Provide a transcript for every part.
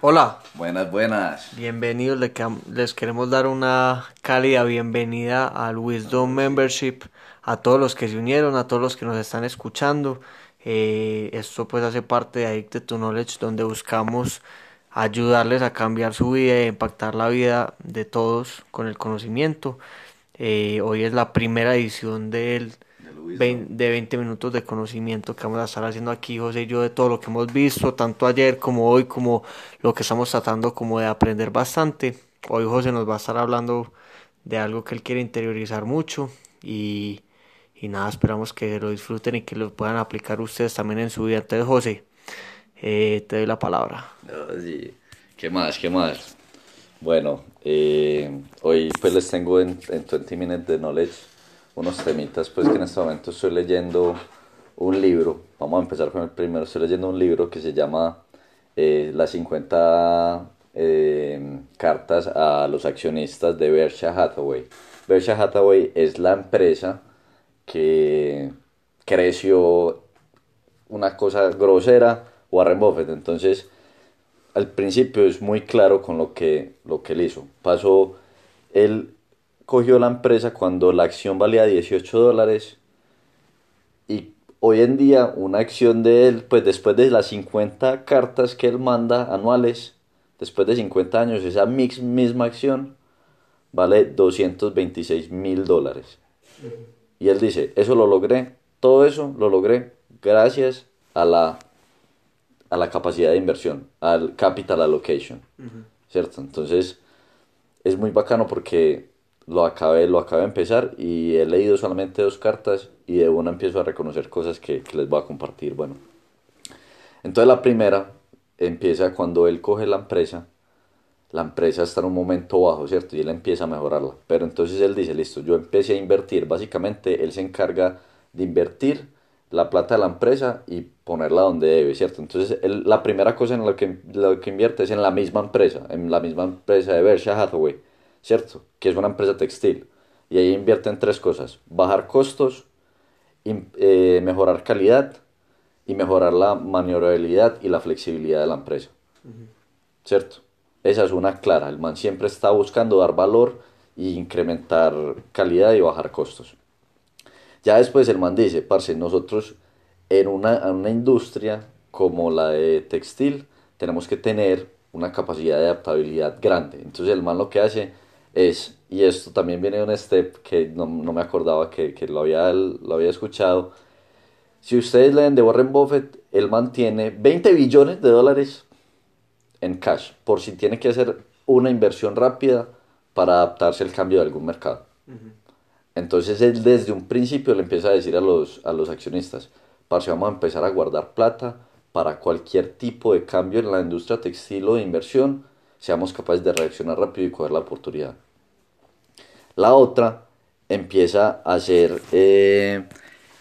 Hola, Buenas, buenas. bienvenidos. Les queremos dar una cálida bienvenida al Wisdom Membership, a todos los que se unieron, a todos los que nos están escuchando. Eh, esto pues hace parte de Addicted to Knowledge, donde buscamos ayudarles a cambiar su vida y impactar la vida de todos con el conocimiento. Eh, hoy es la primera edición del de 20 minutos de conocimiento que vamos a estar haciendo aquí José y yo de todo lo que hemos visto, tanto ayer como hoy, como lo que estamos tratando como de aprender bastante. Hoy José nos va a estar hablando de algo que él quiere interiorizar mucho y, y nada, esperamos que lo disfruten y que lo puedan aplicar ustedes también en su vida. Entonces José, eh, te doy la palabra. Ah, sí. ¿Qué más? ¿Qué más? Bueno, eh, hoy pues les tengo en, en 20 Minutes de Knowledge unos temitas pues que en este momento estoy leyendo un libro. Vamos a empezar con el primero. Estoy leyendo un libro que se llama eh, Las 50 eh, cartas a los accionistas de Berkshire Hathaway. Berkshire Hathaway es la empresa que creció una cosa grosera Warren Buffett. Entonces, al principio es muy claro con lo que, lo que él hizo. Pasó, él cogió la empresa cuando la acción valía 18 dólares y hoy en día una acción de él, pues después de las 50 cartas que él manda anuales, después de 50 años, esa mix, misma acción vale 226 mil dólares. Y él dice, eso lo logré, todo eso lo logré gracias a la, a la capacidad de inversión, al capital allocation, ¿cierto? Entonces, es muy bacano porque lo acabé, lo acabé de empezar y he leído solamente dos cartas y de una empiezo a reconocer cosas que, les voy a compartir. Bueno, entonces la primera empieza cuando él coge la empresa, la empresa está en un momento bajo, ¿cierto? Y él empieza a mejorarla. Pero entonces él dice, listo, yo empecé a invertir. Básicamente él se encarga de invertir la plata de la empresa y ponerla donde debe, ¿cierto? Entonces la primera cosa en la que, lo que invierte es en la misma empresa, en la misma empresa de Berkshire Hathaway, ¿cierto? Que es una empresa textil. Y ahí invierte en tres cosas. Bajar costos, eh, mejorar calidad y mejorar la maniobrabilidad y la flexibilidad de la empresa. ¿Cierto? Esa es una clara. El man siempre está buscando dar valor y incrementar calidad y bajar costos. Ya después el man dice, parce, nosotros en una, en una industria como la de textil tenemos que tener una capacidad de adaptabilidad grande. Entonces el man lo que hace es, y esto también viene de un step que no, no me acordaba que, que lo, había, lo había escuchado, si ustedes leen de Warren Buffett, él mantiene 20 billones de dólares en cash por si tiene que hacer una inversión rápida para adaptarse al cambio de algún mercado. Entonces él desde un principio le empieza a decir a los, a los accionistas, parce, vamos a empezar a guardar plata para cualquier tipo de cambio en la industria textil o de inversión, seamos capaces de reaccionar rápido y coger la oportunidad. La otra empieza a hacer eh,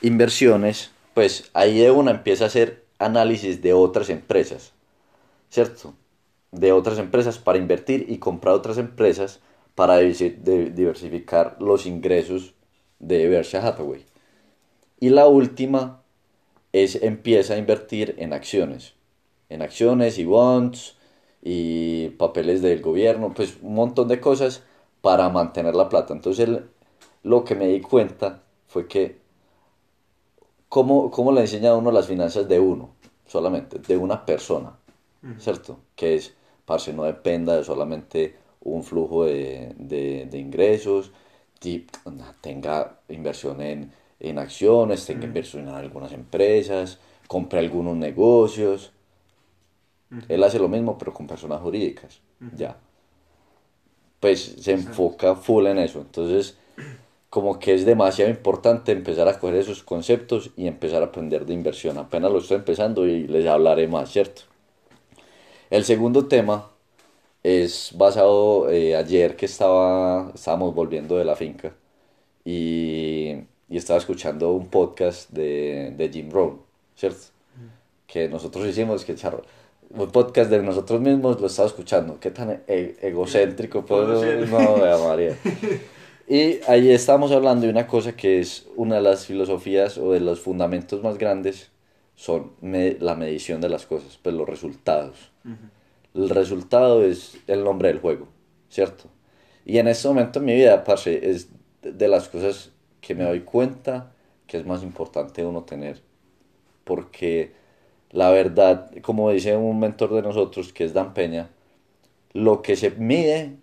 inversiones, pues ahí de una empieza a hacer análisis de otras empresas, ¿cierto? De otras empresas para invertir y comprar otras empresas para diversificar los ingresos de Berkshire Hathaway. Y la última es empieza a invertir en acciones, en acciones y bonds y papeles del gobierno, pues un montón de cosas para mantener la plata. Entonces él- lo que me di cuenta fue que cómo, cómo le enseña a uno las finanzas de uno, solamente, de una persona, ¿cierto? Que es, parce, no dependa de solamente un flujo de, de- de ingresos, tenga inversión en, en acciones, tenga inversión en algunas empresas, compre algunos negocios. Él hace lo mismo, pero con personas jurídicas, ya. Pues se enfoca full en eso. Entonces, como que es demasiado importante empezar a coger esos conceptos y empezar a aprender de inversión. Apenas lo estoy empezando y les hablaré más, ¿cierto? El segundo tema es basado eh, ayer que estaba, estábamos volviendo de la finca y, y estaba escuchando un podcast de, de Jim Rohn, ¿cierto? Que nosotros hicimos, que charro, un podcast de nosotros mismos lo estaba escuchando. Qué tan e- egocéntrico puedo. No, vea María. Y ahí estábamos hablando de una cosa que es una de las filosofías o de los fundamentos más grandes son me- la medición de las cosas, pues los resultados. el resultado es el nombre del juego, ¿cierto? Y en este momento en mi vida, parce, es de las cosas que me doy cuenta que es más importante uno tener. Porque la verdad, como dice un mentor de nosotros, que es Dan Peña, lo que se mide,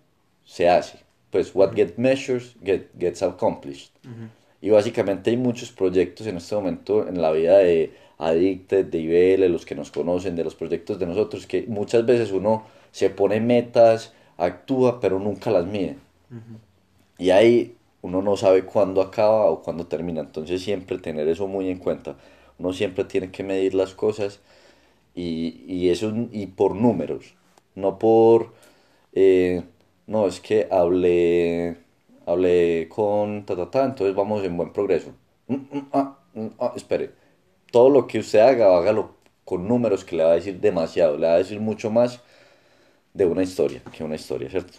se hace. Pues what gets measured get, gets accomplished. Y básicamente hay muchos proyectos en este momento en la vida de Addicted, de IBL, los que nos conocen, de los proyectos de nosotros, que muchas veces uno se pone metas, actúa, pero nunca las mide. Y ahí uno no sabe cuándo acaba o cuándo termina. Entonces siempre tener eso muy en cuenta. Uno siempre tiene que medir las cosas y, y eso y por números, no por... Eh, no, es que hablé, hablé con ta, entonces vamos en buen progreso. Mm, mm, ah, mm, ah, espere, todo lo que usted haga, hágalo con números que le va a decir demasiado, le va a decir mucho más de una historia que una historia, ¿cierto?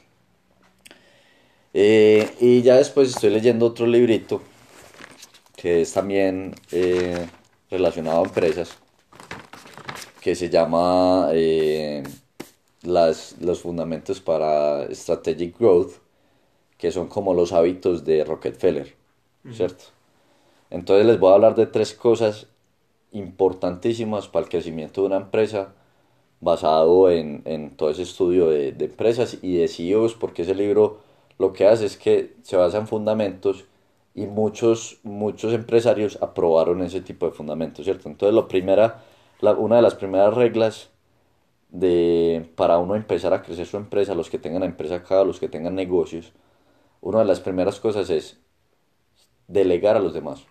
Eh, y ya después estoy leyendo otro librito que es también eh, relacionado a empresas, que se llama eh, las, los fundamentos para Strategic Growth, que son como los hábitos de Rockefeller, ¿cierto? Entonces les voy a hablar de tres cosas importantísimas para el crecimiento de una empresa basado en, en todo ese estudio de, de, empresas y de CEOs, porque ese libro lo que hace es que se basa en fundamentos y muchos, muchos empresarios aprobaron ese tipo de fundamentos, ¿cierto? Entonces, lo primera, la, una de las primeras reglas de, para uno empezar a crecer su empresa, los que tengan empresa acá, los que tengan negocios, una de las primeras cosas es delegar a los demás.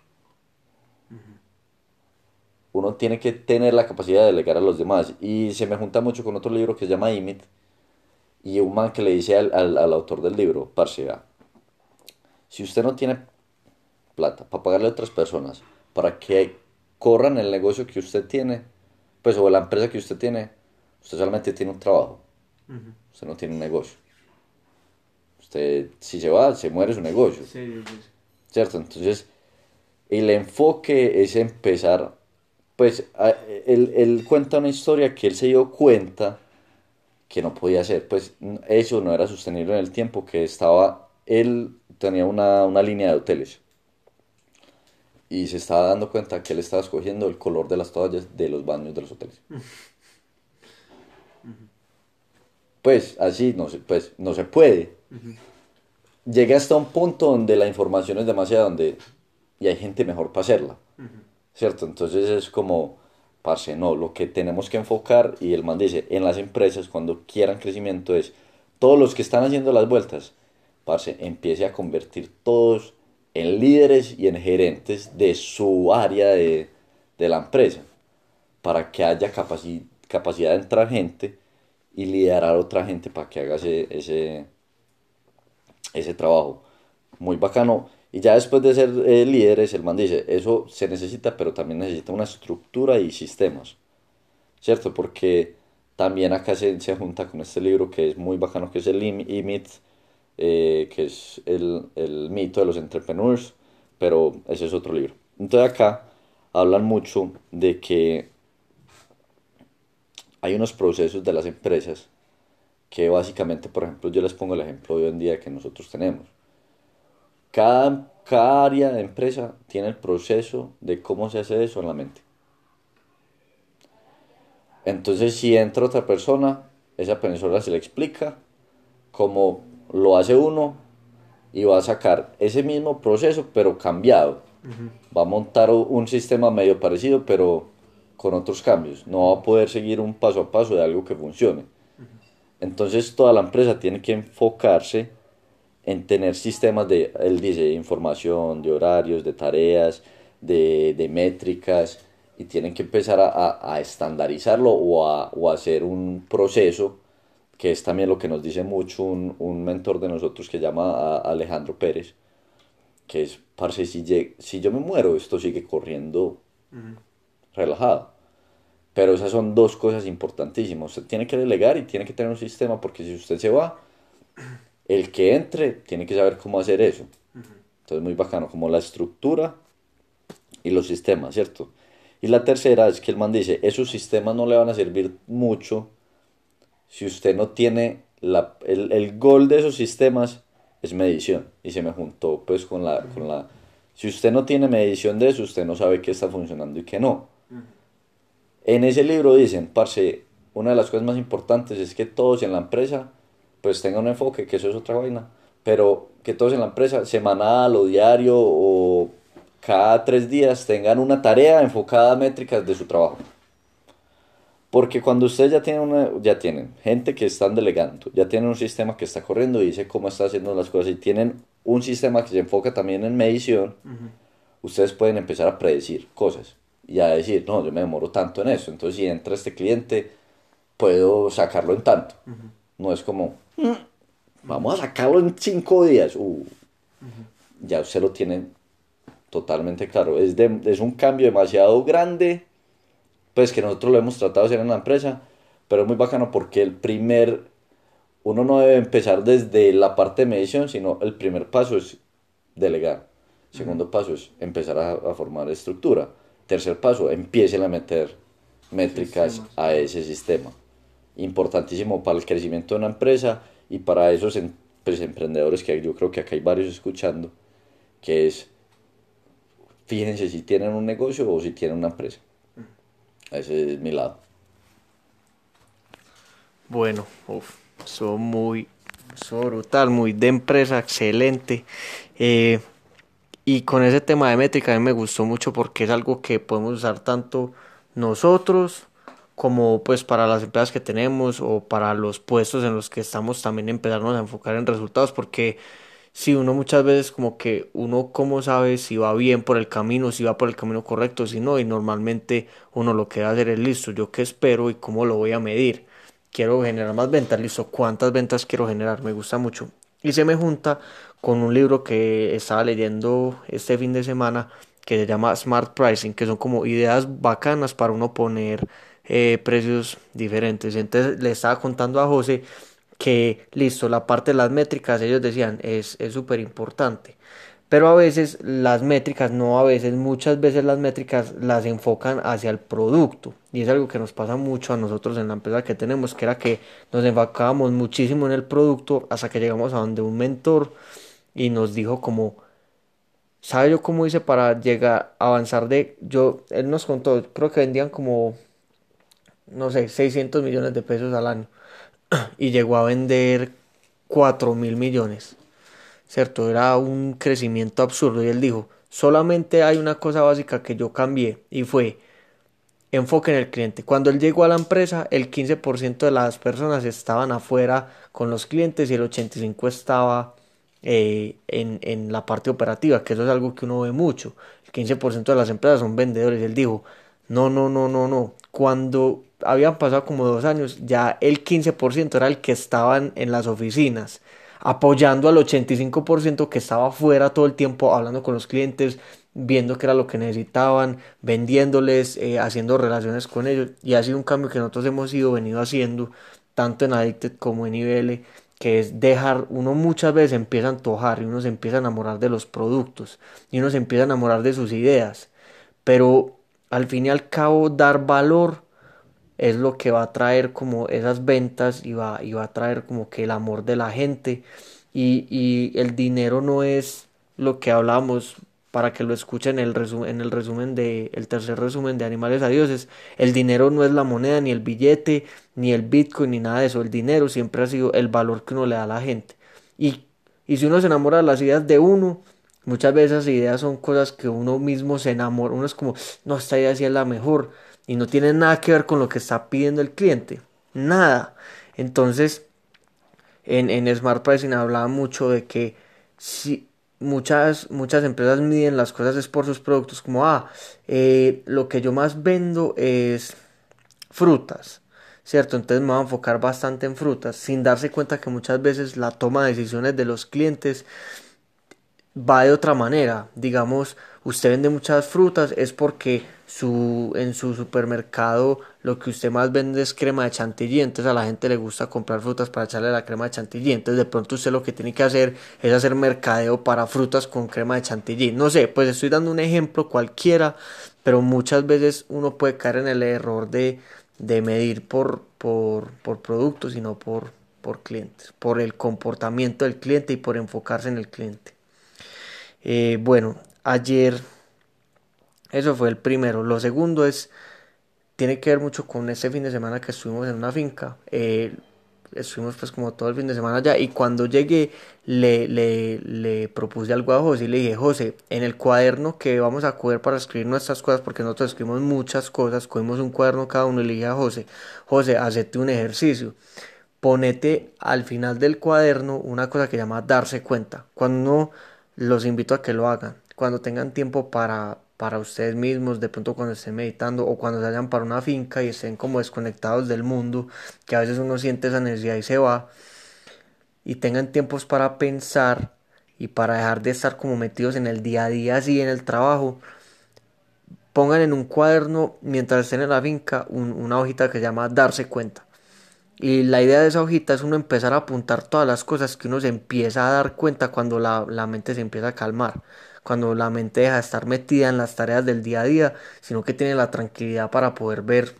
Uno tiene que tener la capacidad de delegar a los demás. Y se me junta mucho con otro libro que se llama Imit. Y un man que le dice al, al, al autor del libro, parce, si usted no tiene plata para pagarle a otras personas para que corran el negocio que usted tiene, pues o la empresa que usted tiene, usted solamente tiene un trabajo, uh -huh. usted no tiene un negocio. Usted, si se va, se muere su negocio. Sí, sí, sí. ¿Cierto? Entonces, el enfoque es empezar, pues, a, él, él, cuenta una historia que él se dio cuenta que no podía hacer, pues eso no era sostenible en el tiempo, que estaba, él tenía una, una línea de hoteles y se estaba dando cuenta que él estaba escogiendo el color de las toallas de los baños de los hoteles. Pues así no se, pues, no se puede. Llega hasta un punto donde la información es demasiada, donde y hay gente mejor para hacerla. ¿Cierto? Entonces es como, parce, no, lo que tenemos que enfocar, y el man dice, en las empresas, cuando quieran crecimiento, es todos los que están haciendo las vueltas, parce, empiece a convertir todos en líderes y en gerentes de su área de, de la empresa, para que haya capaci capacidad de entrar gente y liderar a otra gente para que haga ese, ese, ese trabajo. Muy bacano. Y ya después de ser eh, líderes, el man dice, eso se necesita, pero también necesita una estructura y sistemas. ¿Cierto? Porque también acá se, se junta con este libro que es muy bacano, que es el IMIT, eh, que es el, el, mito de los entrepreneurs, pero ese es otro libro. Entonces acá hablan mucho de que hay unos procesos de las empresas que básicamente, por ejemplo, yo les pongo el ejemplo de hoy en día que nosotros tenemos. Cada, cada área de empresa tiene el proceso de cómo se hace eso en la mente. Entonces, si entra otra persona, esa persona se le explica cómo lo hace uno y va a sacar ese mismo proceso pero cambiado. Uh -huh. Va a montar un sistema medio parecido pero con otros cambios. No va a poder seguir un paso a paso de algo que funcione. Uh -huh. Entonces toda la empresa tiene que enfocarse en tener sistemas de, él dice, de información, de horarios, de tareas, de, de métricas y tienen que empezar a, a, a estandarizarlo o a, o a hacer un proceso que es también lo que nos dice mucho un, un mentor de nosotros que llama a Alejandro Pérez, que es, parce, si, si yo me muero, esto sigue corriendo uh -huh. relajado. Pero esas son dos cosas importantísimas. Usted tiene que delegar y tiene que tener un sistema, porque si usted se va, el que entre tiene que saber cómo hacer eso. Uh -huh. Entonces, muy bacano, como la estructura y los sistemas, ¿cierto? Y la tercera es que el man dice, esos sistemas no le van a servir mucho si usted no tiene la, el, el gol de esos sistemas es medición. Y se me juntó pues con la, con la si usted no tiene medición de eso usted no sabe qué está funcionando y qué no. En ese libro dicen parce una de las cosas más importantes es que todos en la empresa pues tengan un enfoque que eso es otra vaina. Pero que todos en la empresa semanal o diario o cada tres días tengan una tarea enfocada a métricas de su trabajo porque cuando ustedes ya tienen, una, ya tienen gente que están delegando, ya tienen un sistema que está corriendo y dice cómo está haciendo las cosas y tienen un sistema que se enfoca también en medición, ustedes pueden empezar a predecir cosas y a decir, no, yo me demoro tanto en eso, entonces si entra este cliente, puedo sacarlo en tanto. No es como, mm, vamos a sacarlo en cinco días. Uh, ya usted lo tiene totalmente claro. Es, de, es un cambio demasiado grande pues que nosotros lo hemos tratado de hacer en la empresa, pero es muy bacano porque el primer, uno no debe empezar desde la parte de medición, sino el primer paso es delegar. Segundo paso es empezar a, formar estructura. Tercer paso, empiece a meter métricas a ese sistema. Importantísimo para el crecimiento de una empresa y para esos pues, emprendedores que yo creo que acá hay varios escuchando, que es, fíjense si tienen un negocio o si tienen una empresa. Ese es mi lado. Bueno, uf, son muy, son brutal, muy de empresa, excelente. Eh, y con ese tema de métrica a mí me gustó mucho porque es algo que podemos usar tanto nosotros como pues para las empresas que tenemos o para los puestos en los que estamos también empezarnos a enfocar en resultados porque si uno muchas veces como que uno cómo sabe si va bien por el camino, si va por el camino correcto, si no, y normalmente uno lo que va a hacer es listo, yo qué espero y cómo lo voy a medir. Quiero generar más ventas, listo, cuántas ventas quiero generar, me gusta mucho. Y se me junta con un libro que estaba leyendo este fin de semana que se llama Smart Pricing, que son como ideas bacanas para uno poner eh, precios diferentes. Entonces le estaba contando a José que listo, la parte de las métricas, ellos decían, es súper importante. Pero a veces las métricas, no a veces, muchas veces las métricas las enfocan hacia el producto. Y es algo que nos pasa mucho a nosotros en la empresa que tenemos, que era que nos enfocábamos muchísimo en el producto hasta que llegamos a donde un mentor y nos dijo como, ¿sabe yo cómo hice para llegar a avanzar de, yo, él nos contó, creo que vendían como, no sé, 600 millones de pesos al año y llegó a vender 4 mil millones. ¿Cierto? Era un crecimiento absurdo. Y él dijo, solamente hay una cosa básica que yo cambié y fue enfoque en el cliente. Cuando él llegó a la empresa, el 15% de las personas estaban afuera con los clientes y el 85% estaba eh, en, en, la parte operativa, que eso es algo que uno ve mucho. El 15% de las empresas son vendedores. Él dijo, no, no, no, no, no. Cuando habían pasado como dos años, ya el 15% era el que estaban en las oficinas, apoyando al 85% que estaba fuera todo el tiempo, hablando con los clientes, viendo qué era lo que necesitaban, vendiéndoles, eh, haciendo relaciones con ellos. Y ha sido un cambio que nosotros hemos ido venido haciendo, tanto en Addicted como en IBL, que es dejar, uno muchas veces empieza a antojar y uno se empieza a enamorar de los productos y uno se empieza a enamorar de sus ideas, pero al fin y al cabo dar valor es lo que va a traer como esas ventas y va, y va a traer como que el amor de la gente y, y el dinero no es lo que hablamos para que lo escuchen en el resumen, en el resumen de el tercer resumen de Animales a Dioses. El dinero no es la moneda, ni el billete, ni el bitcoin, ni nada de eso. El dinero siempre ha sido el valor que uno le da a la gente. Y, y si uno se enamora de las ideas de uno, muchas veces esas ideas son cosas que uno mismo se enamora. Uno es como, no, esta idea sí es la mejor y no tiene nada que ver con lo que está pidiendo el cliente. Nada. Entonces, en, en Smart Pricing hablaba mucho de que si muchas, muchas empresas miden las cosas es por sus productos, como, ah, eh, lo que yo más vendo es frutas. ¿Cierto? Entonces me voy a enfocar bastante en frutas, sin darse cuenta que muchas veces la toma de decisiones de los clientes va de otra manera. Digamos, usted vende muchas frutas es porque su, en su supermercado lo que usted más vende es crema de chantilly, entonces a la gente le gusta comprar frutas para echarle la crema de chantilly, entonces de pronto usted lo que tiene que hacer es hacer mercadeo para frutas con crema de chantilly. No sé, pues estoy dando un ejemplo cualquiera, pero muchas veces uno puede caer en el error de de medir por, por, por productos, sino por, por clientes, por el comportamiento del cliente y por enfocarse en el cliente. Eh, bueno, ayer, eso fue el primero. Lo segundo es, tiene que ver mucho con ese fin de semana que estuvimos en una finca. Eh, estuvimos pues como todo el fin de semana allá y cuando llegué le, le, le propuse algo a José y le dije, José, en el cuaderno que vamos a coger para escribir nuestras cosas, porque nosotros escribimos muchas cosas, cogimos un cuaderno cada uno y le dije a José, José, hacete un ejercicio. Ponete al final del cuaderno una cosa que llama darse cuenta. Cuando uno los invito a que lo hagan, cuando tengan tiempo para, para ustedes mismos, de pronto cuando estén meditando o cuando vayan para una finca y estén como desconectados del mundo, que a veces uno siente esa necesidad y se va, y tengan tiempos para pensar y para dejar de estar como metidos en el día a día así en el trabajo, pongan en un cuaderno mientras estén en la finca una hojita que se llama darse cuenta. Y la idea de esa hojita es uno empezar a apuntar todas las cosas que uno se empieza a dar cuenta cuando la, la mente se empieza a calmar cuando la mente deja de estar metida en las tareas del día a día, sino que tiene la tranquilidad para poder ver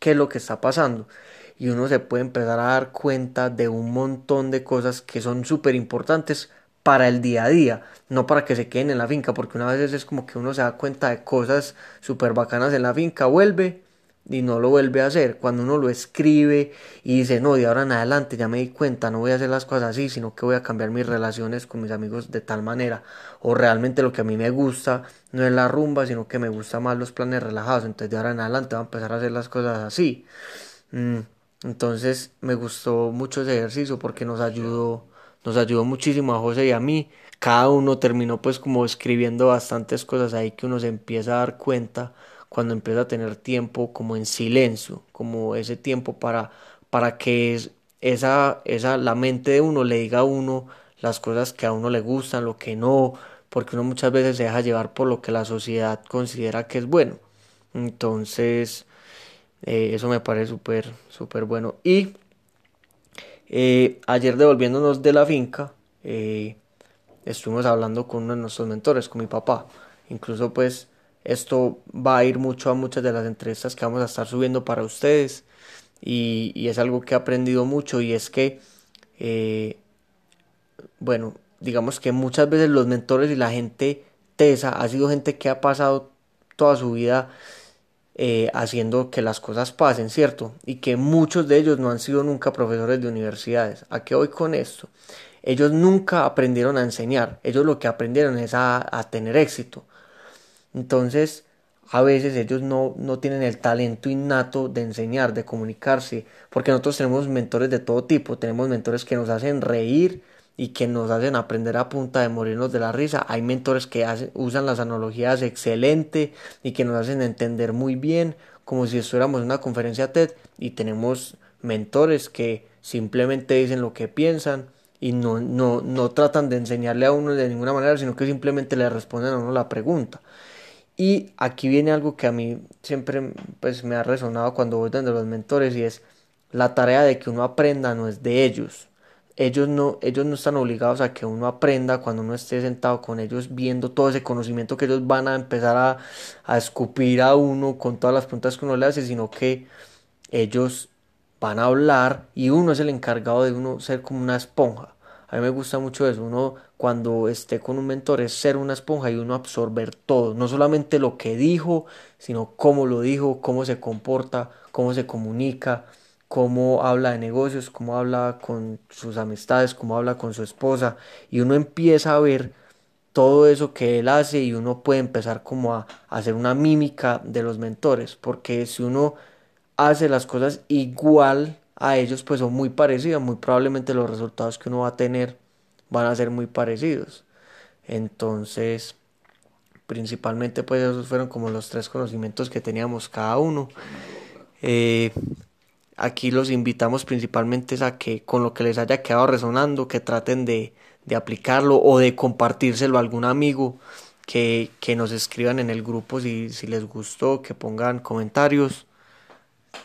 qué es lo que está pasando. Y uno se puede empezar a dar cuenta de un montón de cosas que son súper importantes para el día a día, no para que se queden en la finca, porque una vez es como que uno se da cuenta de cosas súper bacanas en la finca, vuelve y no lo vuelve a hacer. Cuando uno lo escribe y dice, no, de ahora en adelante ya me di cuenta, no voy a hacer las cosas así, sino que voy a cambiar mis relaciones con mis amigos de tal manera. O realmente lo que a mí me gusta no es la rumba, sino que me gustan más los planes relajados. Entonces de ahora en adelante voy a empezar a hacer las cosas así. Mm, entonces me gustó mucho ese ejercicio porque nos ayudó, nos ayudó muchísimo a José y a mí. Cada uno terminó pues como escribiendo bastantes cosas ahí que uno se empieza a dar cuenta cuando empieza a tener tiempo como en silencio, como ese tiempo para, para que esa, esa, la mente de uno le diga a uno las cosas que a uno le gustan, lo que no, porque uno muchas veces se deja llevar por lo que la sociedad considera que es bueno. Entonces, eh, eso me parece súper, súper bueno. Y eh, ayer devolviéndonos de la finca, eh, estuvimos hablando con uno de nuestros mentores, con mi papá. Incluso pues esto va a ir mucho a muchas de las entrevistas que vamos a estar subiendo para ustedes y, es algo que he aprendido mucho y es que, eh, bueno, digamos que muchas veces los mentores y la gente tesa ha sido gente que ha pasado toda su vida eh, haciendo que las cosas pasen, ¿cierto? Y que muchos de ellos no han sido nunca profesores de universidades. ¿A qué voy con esto? Ellos nunca aprendieron a enseñar, ellos lo que aprendieron es a tener éxito. Entonces, a veces ellos no, no tienen el talento innato de enseñar, de comunicarse, porque nosotros tenemos mentores de todo tipo, tenemos mentores que nos hacen reír y que nos hacen aprender a punta de morirnos de la risa, hay mentores que usan las analogías excelente y que nos hacen entender muy bien, como si estuviéramos en una conferencia TED, y tenemos mentores que simplemente dicen lo que piensan y no, no, no tratan de enseñarle a uno de ninguna manera, sino que simplemente le responden a uno la pregunta. Y aquí viene algo que a mí siempre pues, me ha resonado cuando voy donde los mentores y es la tarea de que uno aprenda no es de ellos. Ellos no, ellos no están obligados a que uno aprenda cuando uno esté sentado con ellos viendo todo ese conocimiento que ellos van a empezar a, a escupir a uno con todas las preguntas que uno le hace, sino que ellos van a hablar y uno es el encargado de uno ser como una esponja. A mí me gusta mucho eso. Uno cuando esté con un mentor es ser una esponja y uno absorber todo. No solamente lo que dijo, sino cómo lo dijo, cómo se comporta, cómo se comunica, cómo habla de negocios, cómo habla con sus amistades, cómo habla con su esposa. Y uno empieza a ver todo eso que él hace y uno puede empezar como a, hacer una mímica de los mentores. Porque si uno hace las cosas igual a ellos pues son muy parecidos, muy probablemente los resultados que uno va a tener van a ser muy parecidos. Entonces, principalmente pues esos fueron como los tres conocimientos que teníamos cada uno. Eh, aquí los invitamos principalmente a que con lo que les haya quedado resonando, que traten de, de aplicarlo o de compartírselo a algún amigo, que, que nos escriban en el grupo si, si les gustó, que pongan comentarios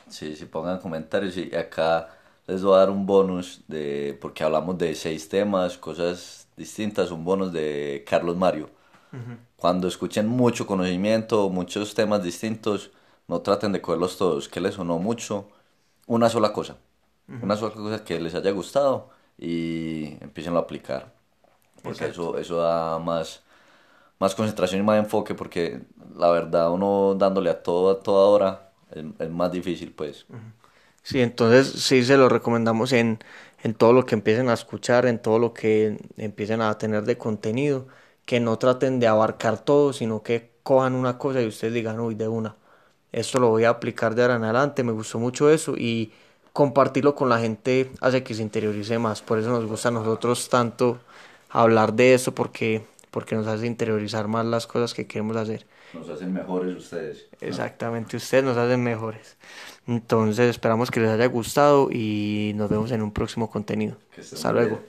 Sí, sí, pongan comentarios y acá les voy a dar un bonus de, porque hablamos de seis temas, cosas distintas, un bonus de Carlos Mario. Cuando escuchen mucho conocimiento, muchos temas distintos, no traten de cogerlos todos, que les sonó mucho, una sola cosa, una sola cosa que les haya gustado y empiecen a aplicar, porque eso, eso da más, más concentración y más enfoque, porque la verdad uno dándole a todo a toda hora es más difícil pues. Sí, entonces sí se lo recomendamos en, en todo lo que empiecen a escuchar, en todo lo que empiecen a tener de contenido, que no traten de abarcar todo, sino que cojan una cosa y ustedes digan, uy, de una, esto lo voy a aplicar de ahora en adelante, me gustó mucho eso y compartirlo con la gente hace que se interiorice más, por eso nos gusta a nosotros tanto hablar de eso, porque, porque nos hace interiorizar más las cosas que queremos hacer. Nos hacen mejores ustedes. Exactamente, ustedes nos hacen mejores. Entonces esperamos que les haya gustado y nos vemos en un próximo contenido. Hasta luego.